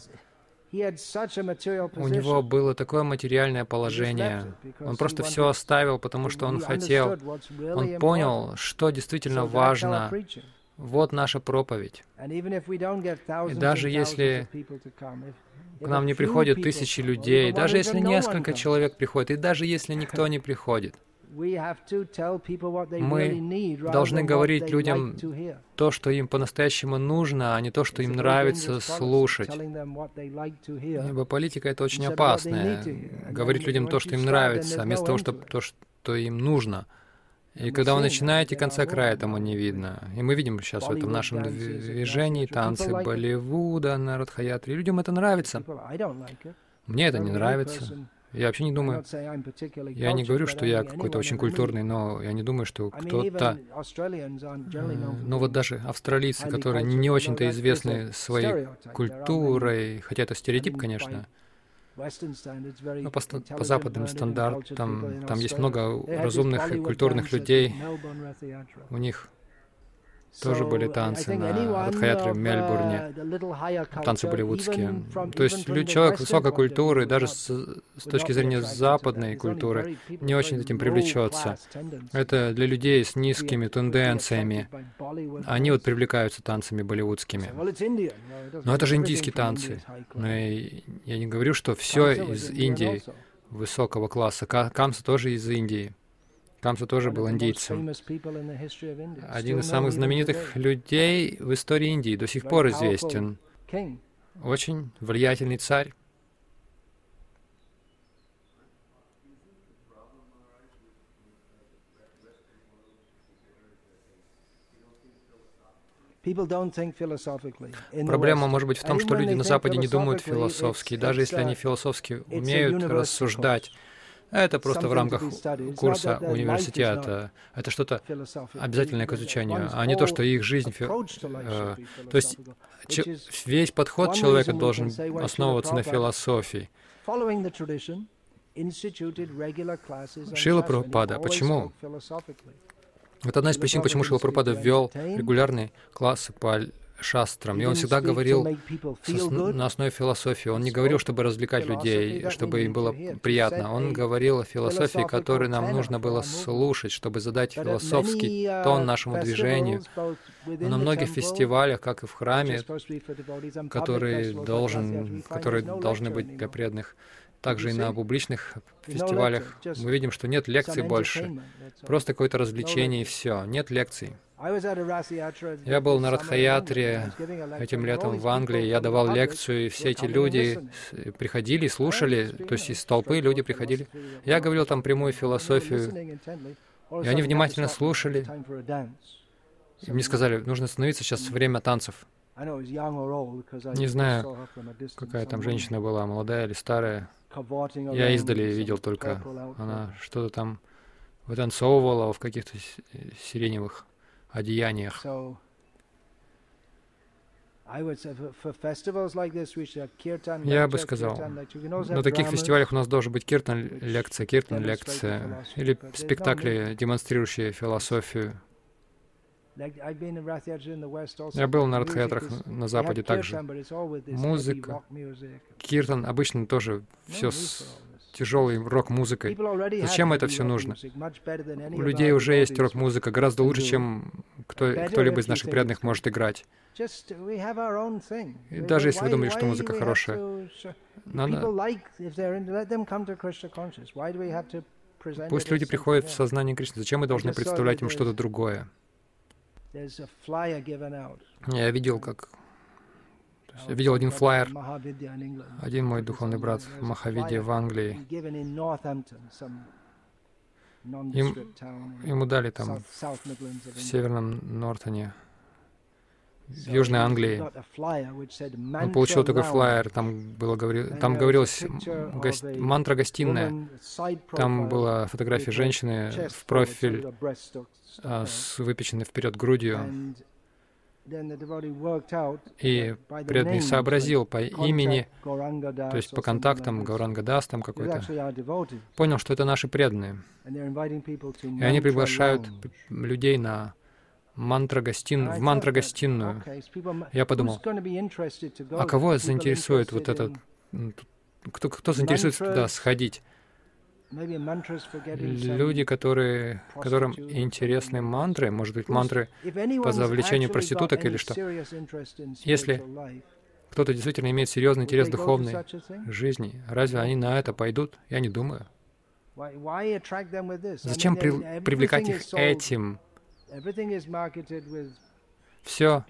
у него было такое материальное положение. Он просто все оставил, потому что он хотел. Он понял, что действительно важно. Вот наша проповедь. И даже если к нам не приходят тысячи людей, даже если несколько человек приходит, и даже если никто не приходит. Мы должны говорить людям то, что им по-настоящему нужно, а не то, что им нравится слушать. Ибо политика — это очень опасная. Говорить людям то, что им нравится, вместо того, чтобы то, что им нужно. И когда вы начинаете, конца края этому не видно. И мы видим сейчас в этом нашем движении танцы Болливуда, народ Хаятри. Людям это нравится. Мне это не нравится. Я вообще не думаю, я не говорю, что я какой-то очень культурный, но я не думаю, что кто-то, ну вот даже австралийцы, которые не очень-то известны своей культурой, хотя это стереотип, конечно, но по, по западным стандартам там есть много разумных и культурных людей. У них тоже были танцы на Радхаятре в Мельбурне, танцы болливудские. То есть человек высокой культуры, даже с, с точки зрения западной культуры, не очень этим привлечется. Это для людей с низкими тенденциями. Они вот привлекаются танцами болливудскими. Но это же индийские танцы. Но я не говорю, что все из Индии высокого класса. Камса тоже из Индии. Камса тоже был индийцем. Один из самых знаменитых людей в истории Индии до сих пор известен. Очень влиятельный царь. Проблема может быть в том, что люди на Западе не думают философски, даже если они философски умеют рассуждать. Это просто в рамках курса университета. Это что-то обязательное к изучению, а не то, что их жизнь... Э, то есть весь подход человека должен основываться на философии. Шила Прабхупада. Почему? Это одна из причин, почему Шила Прабхупада ввел регулярные классы по шастрам. И он всегда говорил на основе философии. Он не говорил, чтобы развлекать людей, чтобы им было приятно. Он говорил о философии, которую нам нужно было слушать, чтобы задать философский uh, тон нашему движению. Но на многих фестивалях, как и в храме, которые, должен, которые должны быть для преданных, также и на публичных фестивалях мы видим, что нет лекций больше. Просто какое-то развлечение и все. Нет лекций. Я был на Радхаятре этим летом в Англии, я давал лекцию, и все эти люди приходили, слушали, то есть из толпы люди приходили. Я говорил там прямую философию, и они внимательно слушали. И мне сказали, нужно остановиться, сейчас время танцев. Не знаю, какая там женщина была, молодая или старая. Я издали видел только, она что-то там вытанцовывала в каких-то сиреневых одеяниях. Я бы сказал, на таких фестивалях у нас должен быть киртан лекция, киртан лекция, или спектакли, демонстрирующие философию. Я был на Радхаятрах на Западе также. Музыка, киртан, обычно тоже все с тяжелой рок-музыкой. Зачем это все нужно? У людей уже есть рок-музыка, гораздо лучше, чем кто, кто-либо из наших преданных может играть. И даже если вы думаете, что музыка хорошая, надо... Пусть люди приходят в сознание Кришны. Зачем мы должны представлять им что-то другое? Я видел, как я видел один флайер, один мой духовный брат в Махавиде в Англии. Им, ему дали там в северном Нортоне, в Южной Англии. Он получил такой флайер, там, было, говори, там говорилось гости, мантра гостиная. Там была фотография женщины в профиль а, с выпеченной вперед грудью. И преданный сообразил по имени, то есть по контактам, Гауранга Дас там какой-то, понял, что это наши преданные. И они приглашают людей на мантра-гостин, в мантра-гостиную. Я подумал, а кого заинтересует вот этот, кто, кто заинтересуется туда сходить? Люди, которые, которым интересны мантры, может быть, мантры по завлечению проституток или что. Если кто-то действительно имеет серьезный интерес духовной жизни, разве они на это пойдут? Я не думаю. Зачем при, привлекать их этим? Все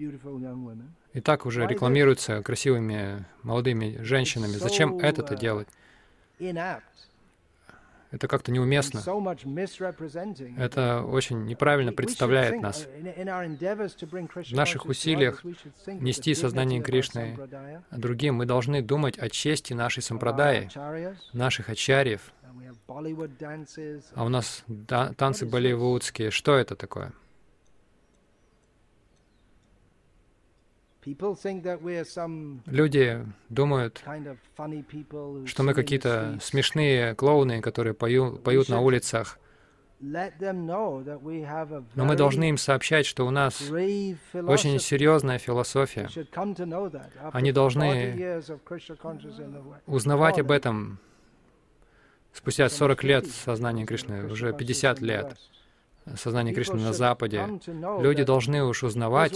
и так уже рекламируется красивыми молодыми женщинами. Зачем это-то делать? Это как-то неуместно. Это очень неправильно представляет нас. В наших усилиях нести сознание Кришны другим мы должны думать о чести нашей сампрадаи, наших ачарьев. А у нас танцы болливудские. Что это такое? Люди думают, что мы какие-то смешные клоуны, которые пою, поют на улицах. Но мы должны им сообщать, что у нас очень серьезная философия. Они должны узнавать об этом спустя 40 лет сознания Кришны, уже 50 лет сознание Кришны на Западе, люди должны уж узнавать,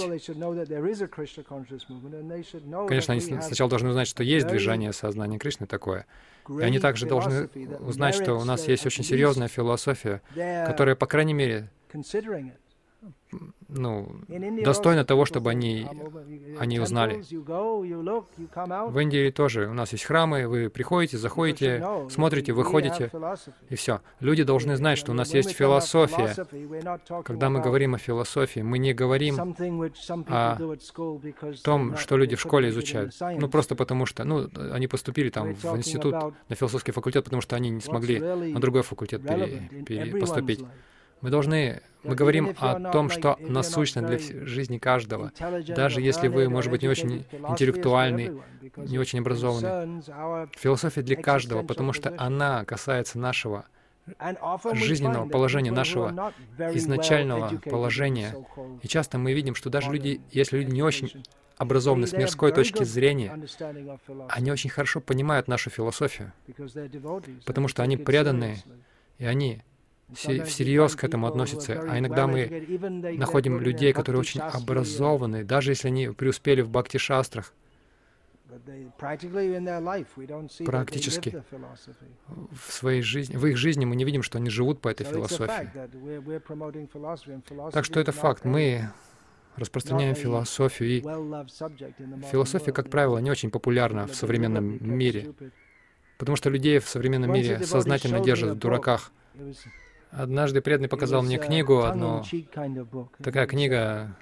конечно, они сначала должны узнать, что есть движение сознания Кришны такое, и они также должны узнать, что у нас есть очень серьезная философия, которая, по крайней мере, ну, достойно того, чтобы они, они узнали. В Индии тоже у нас есть храмы, вы приходите, заходите, смотрите, выходите, и все. Люди должны знать, что у нас есть философия. Когда мы говорим о философии, мы не говорим о том, что люди в школе изучают. Ну, просто потому что, ну, они поступили там в институт, на философский факультет, потому что они не смогли на другой факультет пере, пере, поступить. Мы должны, мы говорим о том, что насущно для жизни каждого. Даже если вы, может быть, не очень интеллектуальный, не очень образованный. Философия для каждого, потому что она касается нашего жизненного положения, нашего изначального положения. И часто мы видим, что даже люди, если люди не очень образованы с мирской точки зрения, они очень хорошо понимают нашу философию, потому что они преданные, и они всерьез к этому относятся. А иногда мы находим людей, которые очень образованы, даже если они преуспели в бхакти-шастрах. Практически в своей жизни, в их жизни мы не видим, что они живут по этой философии. Так что это факт. Мы распространяем философию, и философия, как правило, не очень популярна в современном мире, потому что людей в современном мире сознательно держат в дураках. Однажды преданный показал мне книгу одну, такая книга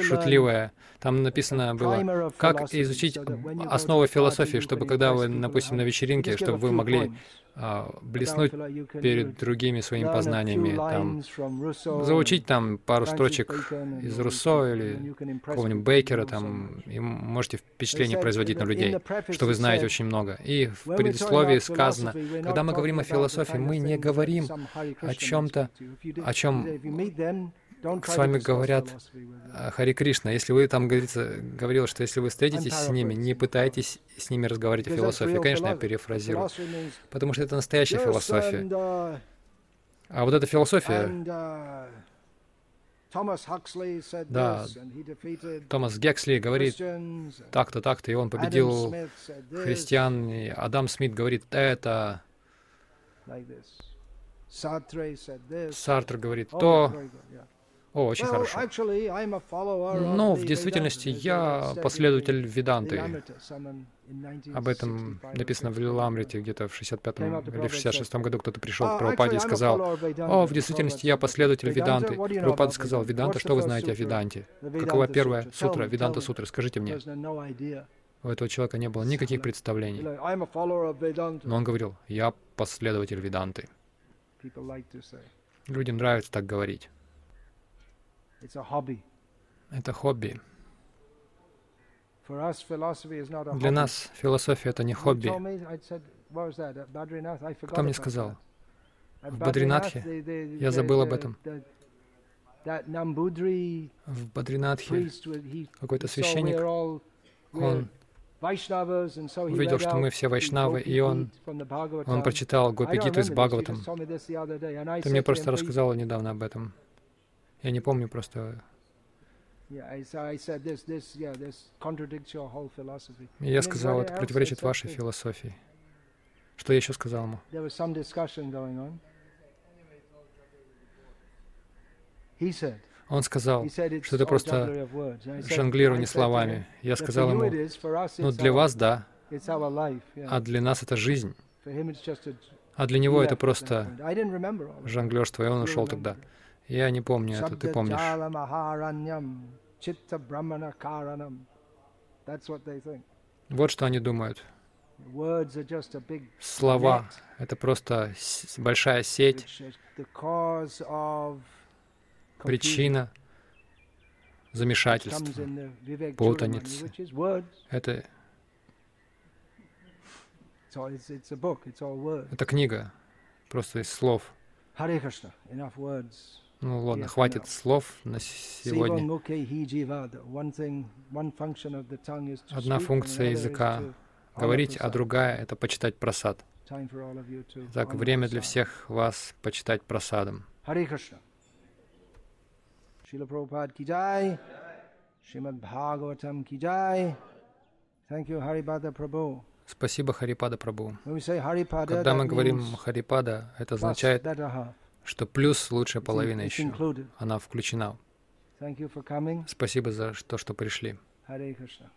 шутливая. Там написано было, как изучить основы философии, чтобы когда вы, допустим, на вечеринке, чтобы вы могли блеснуть перед другими своими познаниями, там, заучить там пару строчек из Руссо или какого-нибудь Бейкера, там, и можете впечатление производить на людей, что вы знаете очень много. И в предисловии сказано, когда мы говорим о философии, мы не говорим о чем-то, о чем с вами говорят Хари Кришна. Если вы там, говорится, говорил, что если вы встретитесь с ними, не пытайтесь с ними разговаривать о философии. Конечно, я перефразирую. Потому что это настоящая философия. А вот эта философия, да, Томас Гексли говорит так-то, так-то, и он победил христиан, и Адам Смит говорит это, Сартр говорит то, о, очень хорошо. Но в действительности я последователь Веданты. Об этом написано в Лиламрите где-то в 65-м или в 66-м году кто-то пришел к Прабхупаде и сказал, «О, в действительности я последователь Веданты». Прабхупада сказал, «Веданта, что вы знаете о Веданте? Какова первая сутра, Веданта сутра? Скажите мне». У этого человека не было никаких представлений. Но он говорил, «Я последователь Веданты». Людям нравится так говорить. Это хобби. Для нас философия — это не хобби. Кто мне сказал? В Бадринатхе? Я забыл об этом. В Бадринатхе какой-то священник, он увидел, что мы все вайшнавы, и он, он прочитал Гопигиту из Бхагаватам. Ты мне просто рассказала недавно об этом. Я не помню просто. Я сказал, это противоречит вашей философии. Что я еще сказал ему? Он сказал, что это просто жонглирование словами. Я сказал ему, ну для вас да, а для нас это жизнь. А для него это просто жонглерство, и он ушел тогда. Я не помню это, ты помнишь. Вот что они думают. Слова — это просто большая сеть, причина замешательства, путаницы. Это, это книга, просто из слов. Ну ладно, хватит слов на сегодня. Одна функция языка — говорить, а другая — это почитать просад. Так, время для всех вас почитать просадом. Харе Кришна. Шрила Прабхупад ки джай, Шримад Бхагаватам ки джай. Thank you, Харипада Прабhu. Спасибо, Харипада Прабу. Когда мы говорим Харипада, это означает, что плюс лучшая половина еще. Она включена. Спасибо за то, что пришли. Харе Кришна.